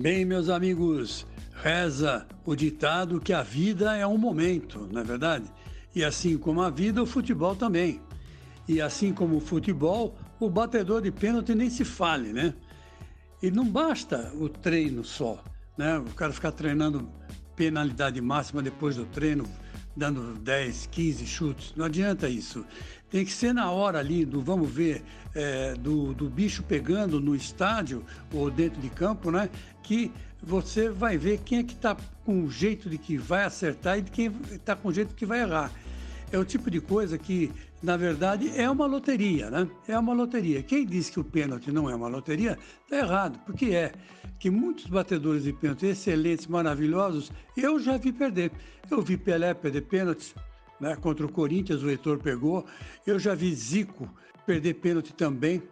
Bem, meus amigos, reza o ditado que a vida é um momento, não é verdade? E assim como a vida, o futebol também. E assim como o futebol, o batedor de pênalti nem se fale, né? E não basta o treino só, né? O cara ficar treinando penalidade máxima depois do treino, dando 10, 15 chutes. Não adianta isso. Tem que ser na hora ali do, vamos ver, é, do, do bicho pegando no estádio ou dentro de campo, né? Que você vai ver quem é que está com o jeito de que vai acertar e de quem está com o jeito que vai errar. É o tipo de coisa que, na verdade, é uma loteria, né? É uma loteria. Quem diz que o pênalti não é uma loteria, está errado, porque é. Que muitos batedores de pênalti excelentes, maravilhosos, eu já vi perder. Eu vi Pelé perder pênaltis, né? Contra o Corinthians, o Heitor pegou. Eu já vi Zico perder pênalti também.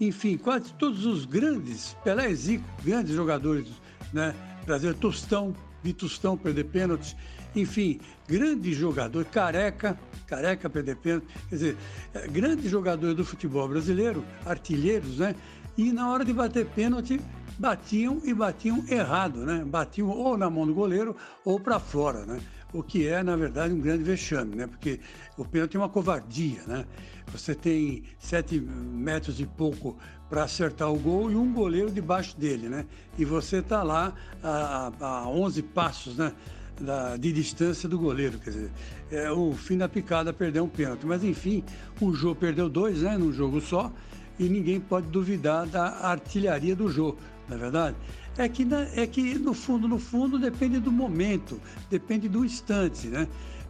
Enfim, quase todos os grandes, Pelé e Zico, grandes jogadores, né? Brasil, Tostão, vi Tostão perder pênaltis. Enfim, grande jogador, careca, careca perder pênalti. Quer dizer, é, grandes jogadores do futebol brasileiro, artilheiros, né? E na hora de bater pênalti, batiam e batiam errado, né? Batiam ou na mão do goleiro ou para fora, né? o que é, na verdade, um grande vexame, né? Porque o pênalti é uma covardia, né? Você tem sete metros e pouco para acertar o gol e um goleiro debaixo dele, né? E você está lá a, a 11 passos, né? Da, de distância do goleiro, quer dizer, é o fim da picada perder um pênalti. Mas enfim, o jogo perdeu dois, né? Num jogo só, e ninguém pode duvidar da artilharia do jogo, não é verdade? é que, é que no fundo, no fundo, depende do momento, depende do instante, né?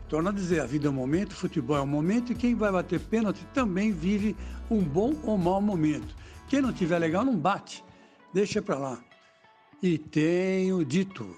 Torna a dizer, a vida é um momento, o futebol é um momento e quem vai bater pênalti também vive um bom ou mau momento. Quem não tiver legal não bate, deixa para lá. E tenho dito.